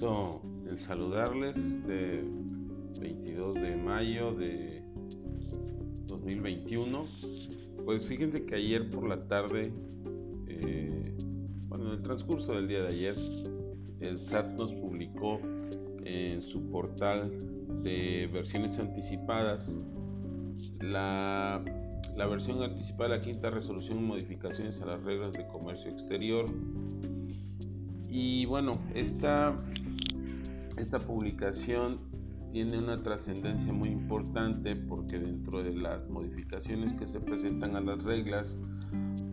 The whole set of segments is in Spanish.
gusto el saludarles este 22 de mayo de 2021. Pues fíjense que ayer por la tarde, eh, bueno, en el transcurso del día de ayer, el SAT nos publicó en su portal de versiones anticipadas la, la versión anticipada de la quinta resolución modificaciones a las reglas de comercio exterior y bueno, esta, esta publicación tiene una trascendencia muy importante porque dentro de las modificaciones que se presentan a las reglas,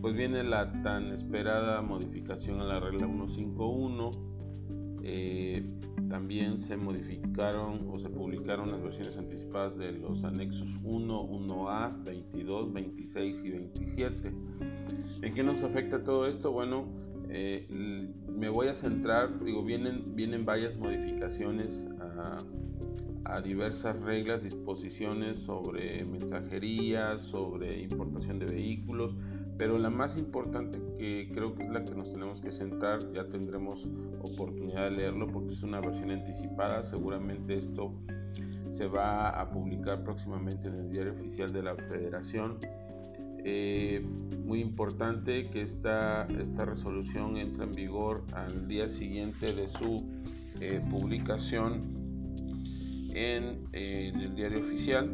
pues viene la tan esperada modificación a la regla 151. Eh, también se modificaron o se publicaron las versiones anticipadas de los anexos 1, 1A, 22, 26 y 27. ¿En qué nos afecta todo esto? Bueno, eh, me voy a centrar, digo, vienen, vienen varias modificaciones a, diversas reglas, disposiciones sobre mensajería, sobre importación de vehículos, pero la más importante que creo que es la que nos tenemos que centrar, ya tendremos oportunidad de leerlo porque es una versión anticipada, seguramente esto se va a publicar próximamente en el diario oficial de la federación eh, muy importante que esta, esta resolución entre en vigor al día siguiente de su eh, publicación en, el diario oficial,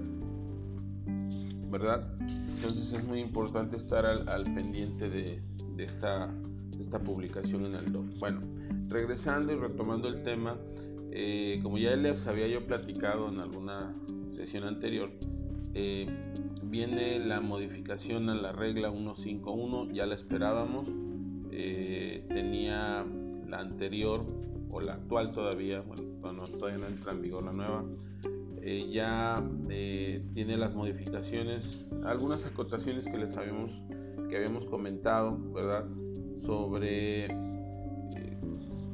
¿verdad? Entonces es muy importante estar al, pendiente de, esta, esta publicación en el DOF. Bueno, regresando y retomando el tema, eh, como ya les había yo platicado en alguna sesión anterior, eh, viene la modificación a la regla 151, ya la esperábamos, eh, tenía la anterior o la actual todavía, bueno, todavía no entra en vigor la nueva, eh, ya tiene las modificaciones, algunas acotaciones que les habíamos, que habíamos comentado, ¿verdad? Sobre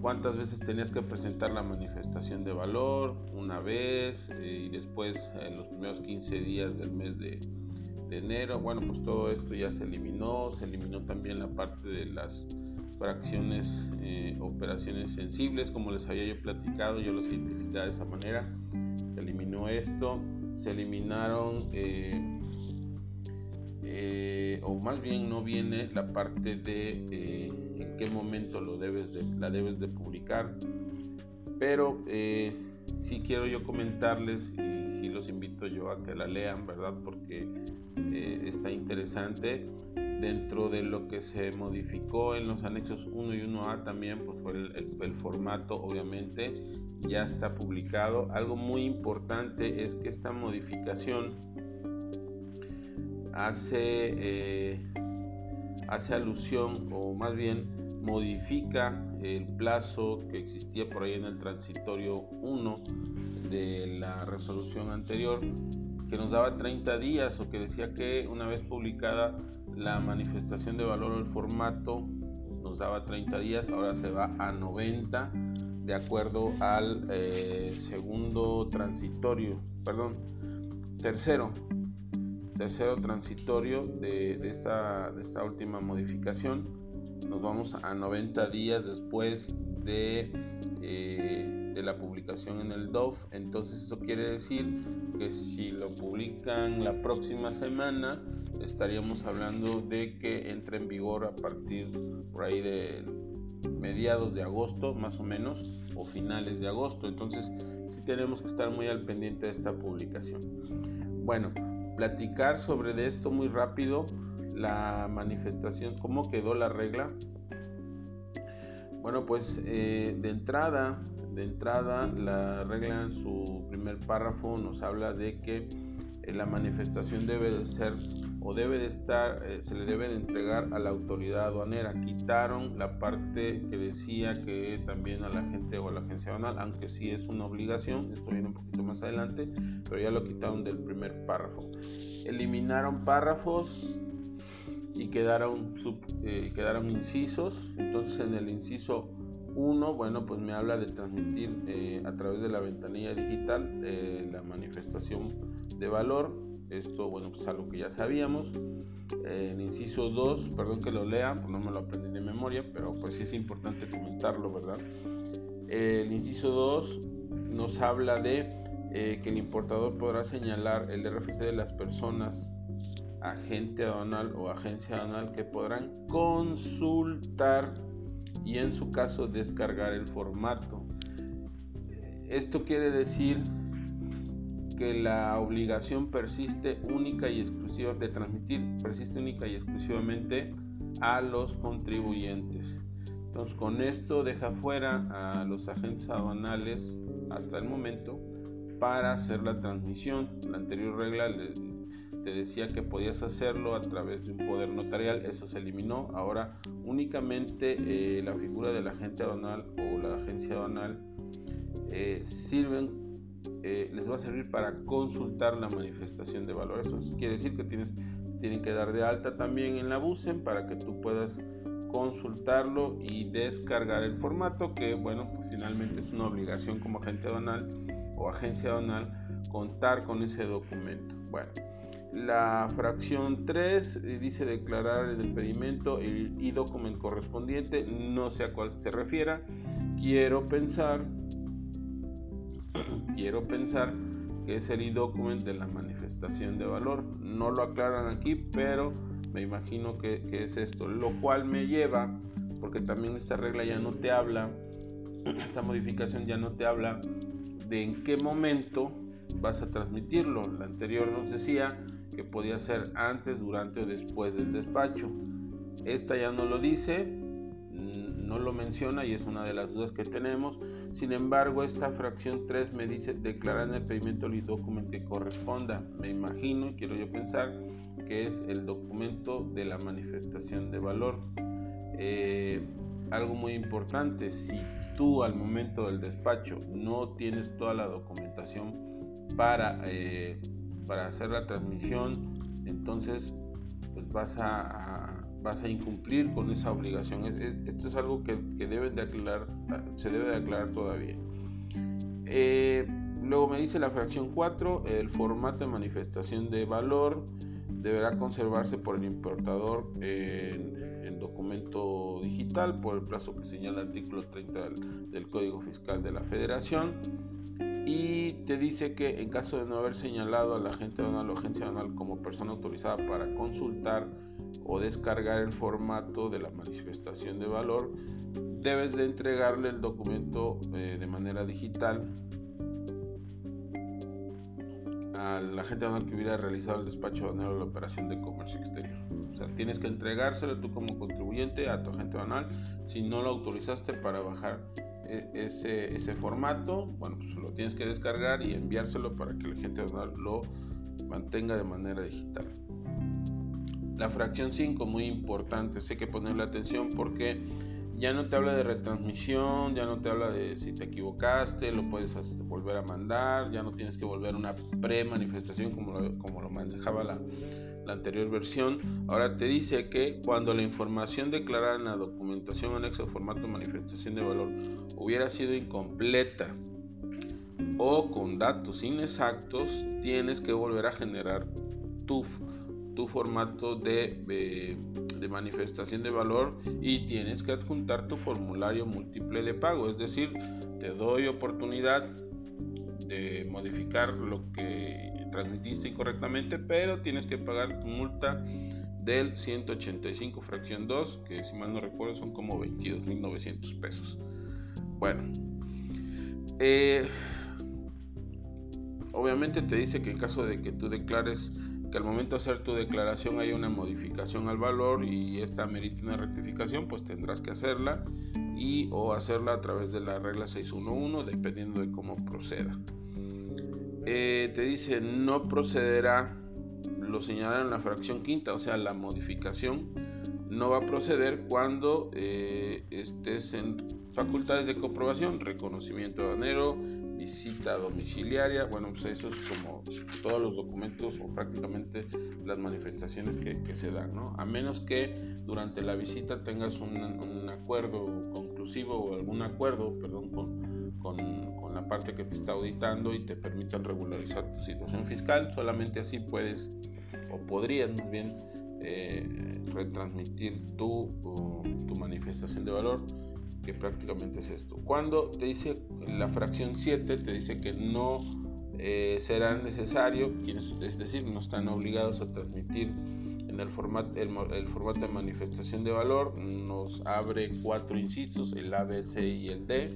cuántas veces tenías que presentar la manifestación de valor, una vez eh, y después en los primeros 15 días del mes de, enero. Bueno, pues todo esto ya se eliminó, se eliminó también la parte de las fracciones, eh, operaciones sensibles, como les había yo platicado, yo los identificaba de esa manera. Se eliminó esto, se eliminaron... Eh, o más bien no viene la parte de en qué momento lo debes de, la debes de publicar. Pero eh, sí quiero yo comentarles y sí los invito yo a que la lean, ¿verdad? Porque eh, está interesante. Dentro de lo que se modificó en los anexos 1 y 1A también, pues fue el, formato, obviamente, ya está publicado. Algo muy importante es que esta modificación hace eh, hace alusión o más bien modifica el plazo que existía por ahí en el transitorio 1 de la resolución anterior que nos daba 30 días o que decía que una vez publicada la manifestación de valor o el formato nos daba 30 días, ahora se va a 90 de acuerdo al eh, segundo transitorio, perdón, tercero tercero transitorio de, esta, de esta última modificación. Nos vamos a 90 días después de, eh, de la publicación en el DOF. Entonces esto quiere decir que si lo publican la próxima semana, estaríamos hablando de que entre en vigor a partir por ahí de mediados de agosto más o menos o finales de agosto entonces sí tenemos que estar muy al pendiente de esta publicación bueno platicar sobre de esto muy rápido, la manifestación, cómo quedó la regla. Bueno, pues eh, de entrada, de entrada, la regla en su primer párrafo nos habla de que eh, la manifestación debe de ser o debe de estar, eh, se le debe de entregar a la autoridad aduanera. Quitaron la parte que decía que también a la gente o a la agencia aduanal, aunque sí es una obligación, esto viene un poquito más adelante, pero ya lo quitaron del primer párrafo. Eliminaron párrafos y quedaron, eh, quedaron incisos, entonces en el inciso 1, bueno, pues me habla de transmitir eh, a través de la ventanilla digital la manifestación de valor esto, bueno, pues algo que ya sabíamos. En inciso 2, perdón que lo lea, pues no me lo aprendí de memoria, pero pues sí es importante comentarlo, ¿verdad? El inciso 2 nos habla de eh, que el importador podrá señalar el RFC de las personas, agente aduanal o agencia aduanal que podrán consultar y en su caso descargar el formato. Esto quiere decir que la obligación persiste única y exclusiva de transmitir, persiste única y exclusivamente a los contribuyentes. Entonces con esto deja fuera a los agentes aduanales hasta el momento para hacer la transmisión. La anterior regla decía que podías hacerlo a través de un poder notarial, eso se eliminó. Ahora únicamente eh, la figura del agente aduanal o la agencia aduanal eh, sirven eh, les va a servir para consultar la manifestación de valor. Eso quiere decir que tienes, tienen que dar de alta también en la BUSEM para que tú puedas consultarlo y descargar el formato que bueno pues finalmente es una obligación como agente aduanal o agencia aduanal contar con ese documento bueno la fracción 3 eh, dice declarar el pedimento y documento correspondiente no sé a cuál se refiera quiero pensar quiero pensar que es el e-document de la manifestación de valor. No lo aclaran aquí, pero me imagino que, es esto. Lo cual me lleva, porque también esta regla ya no te habla, esta modificación ya no te habla de en qué momento vas a transmitirlo. La anterior nos decía podía ser antes, durante o después del despacho. Esta ya no lo dice, no lo menciona y es una de las dudas que tenemos. Sin embargo, esta fracción 3 me dice declarar en el pedimento el documento que corresponda. Me imagino quiero yo pensar que es el documento de la manifestación de valor. Eh, algo muy importante, si tú al momento del despacho no tienes toda la documentación para, eh, para hacer la transmisión, entonces pues vas a vas a incumplir con esa obligación. Esto es algo que, deben de aclarar, se debe de aclarar todavía. Eh, luego me dice la fracción 4, el formato de manifestación de valor deberá conservarse por el importador en, documento digital por el plazo que señala el artículo 30 del, Código Fiscal de la Federación y te dice que en caso de no haber señalado a la agente aduanal o agencia aduanal como persona autorizada para consultar o descargar el formato de la manifestación de valor, debes de entregarle el documento eh, de manera digital a la gente que hubiera realizado el despacho aduanal o la operación de comercio exterior. O sea, tienes que entregárselo tú como contribuyente a tu agente aduanal si no lo autorizaste para bajar ese, ese formato, bueno, pues lo tienes que descargar y enviárselo para que la gente lo mantenga de manera digital. La fracción 5, muy importante, sé que ponerle atención porque ya no te habla de retransmisión, ya no te habla de si te equivocaste, lo puedes volver a mandar, ya no tienes que volver a una pre-manifestación como lo, como lo manejaba la, la anterior versión. Ahora te dice que cuando la información declarada en la documentación anexa formato manifestación de valor hubiera sido incompleta o con datos inexactos, tienes que volver a generar tu tu formato de, de, manifestación de valor y tienes que adjuntar tu formulario múltiple de pago. Es decir, te doy oportunidad de modificar lo que transmitiste incorrectamente, pero tienes que pagar tu multa del 185 fracción 2, que si mal no recuerdo son como 22.900 pesos. Bueno, eh, obviamente te dice que en caso de que tú declares que al momento de hacer tu declaración hay una modificación al valor y esta merita una rectificación, pues tendrás que hacerla y o hacerla a través de la regla 611 dependiendo de cómo proceda. Eh, te dice no procederá lo señalar en la fracción quinta, o sea la modificación no va a proceder cuando eh, estés en facultades de comprobación, reconocimiento aduanero, visita domiciliaria, bueno, pues eso es como todos los documentos o prácticamente las manifestaciones que, se dan, ¿no? A menos que durante la visita tengas un, acuerdo conclusivo o algún acuerdo, perdón, con, la parte que te está auditando y te permitan regularizar tu situación fiscal, solamente así puedes o podrías muy bien eh, retransmitir tu, tu manifestación de valor que prácticamente es esto. Cuando te dice la fracción 7, te dice que no eh, será necesario, es decir, no están obligados a transmitir en el formato, el, formato de manifestación de valor, nos abre cuatro incisos, el A, B, C y el D.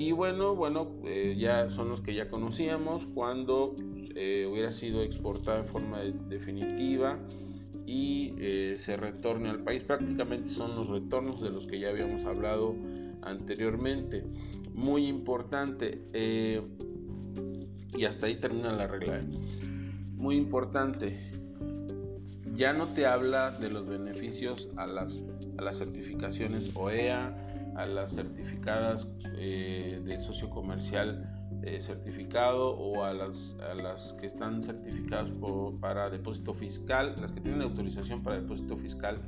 Y bueno, bueno, eh, ya son los que ya conocíamos cuando eh, hubiera sido exportada en forma definitiva y se retorne al país. Prácticamente son los retornos de los que ya habíamos hablado anteriormente. Muy importante y hasta ahí termina la regla. ¿eh? Muy importante, ya no te habla de los beneficios a las, certificaciones OEA, a las certificadas eh, de socio comercial eh, certificado o a las, que están certificadas para depósito fiscal, las que tienen autorización para depósito fiscal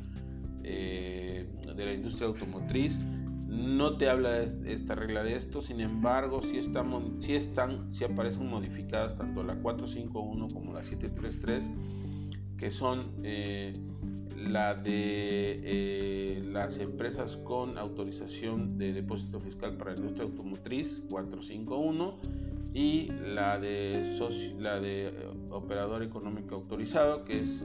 de la industria automotriz. No te habla esta regla de esto, sin embargo, si, están, si aparecen modificadas tanto la 451 como la 733, que son eh, la de eh, las empresas con autorización de depósito fiscal para la industria automotriz 451 y la de, la de eh, operador económico autorizado que es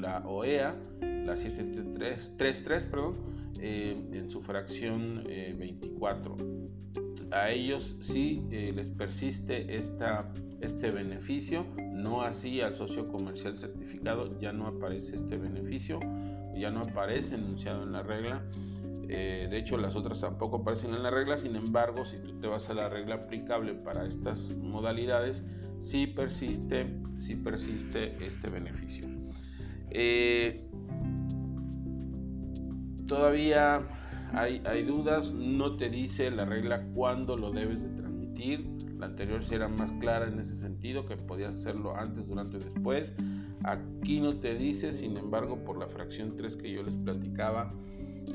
la OEA la 733 perdón eh, en su fracción 24. Eh, a ellos sí eh, les persiste esta, este beneficio, no así al socio comercial certificado, ya no aparece este beneficio, ya no aparece enunciado en la regla. de hecho, las otras tampoco aparecen en la regla, sin embargo, si tú te vas a la regla aplicable para estas modalidades, sí persiste, sí persiste este beneficio. Todavía hay, hay, dudas, no te dice la regla cuándo lo debes de La anterior sí era más clara en ese sentido, que podías hacerlo antes, durante o después. Aquí no te dice, sin embargo, por la fracción 3 que yo les platicaba,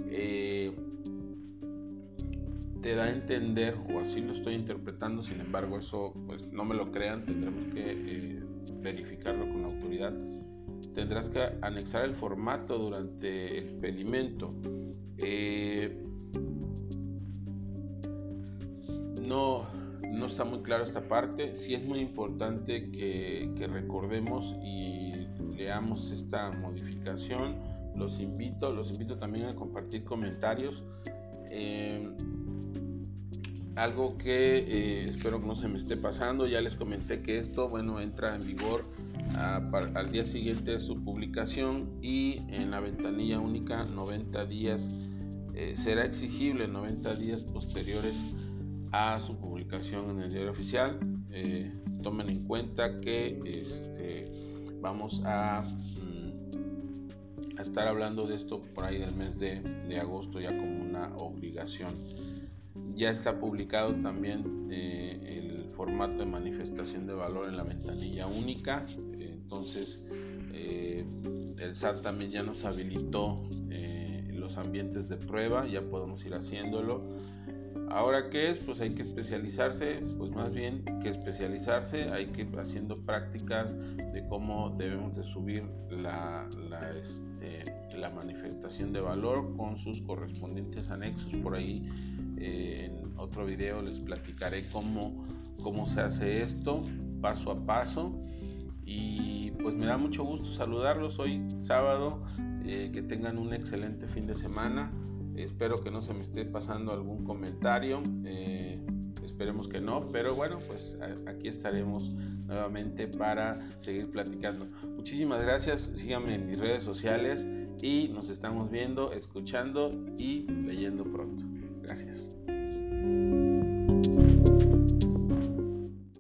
eh, te da a entender, o así lo estoy interpretando, sin embargo, eso pues no me lo crean, tendremos que eh, verificarlo con la autoridad tendrás que anexar el formato durante el pedimento. Eh, no, está muy claro esta parte. Sí es muy importante que, recordemos y leamos esta modificación. Los invito, los invito también a compartir comentarios. Eh, algo que eh, espero que no se me esté pasando. Ya les comenté que esto, bueno, entra en vigor al día siguiente de su publicación y en la ventanilla única 90 días eh, será exigible 90 días posteriores a su publicación en el diario oficial. Eh, tomen en cuenta que este, vamos a, mm, a, estar hablando de esto por ahí del mes de, agosto ya como una obligación ya está publicado también eh, el formato de manifestación de valor en la ventanilla única. Entonces, eh, el SAT también ya nos habilitó los ambientes de prueba, ya podemos ir haciéndolo. Ahora, ¿qué es? Pues hay que especializarse, pues más bien que especializarse, hay que ir haciendo prácticas de cómo debemos de subir la, la, este, manifestación de valor con sus correspondientes anexos. Por ahí eh, en otro video les platicaré cómo, cómo se hace esto paso a paso. Y pues me da mucho gusto saludarlos hoy sábado. Eh, que tengan un excelente fin de semana. Espero que no se me esté pasando algún comentario. Eh, esperemos que no, pero bueno, pues aquí estaremos nuevamente para seguir platicando. Muchísimas gracias, síganme en mis redes sociales y nos estamos viendo, escuchando y leyendo pronto. Gracias.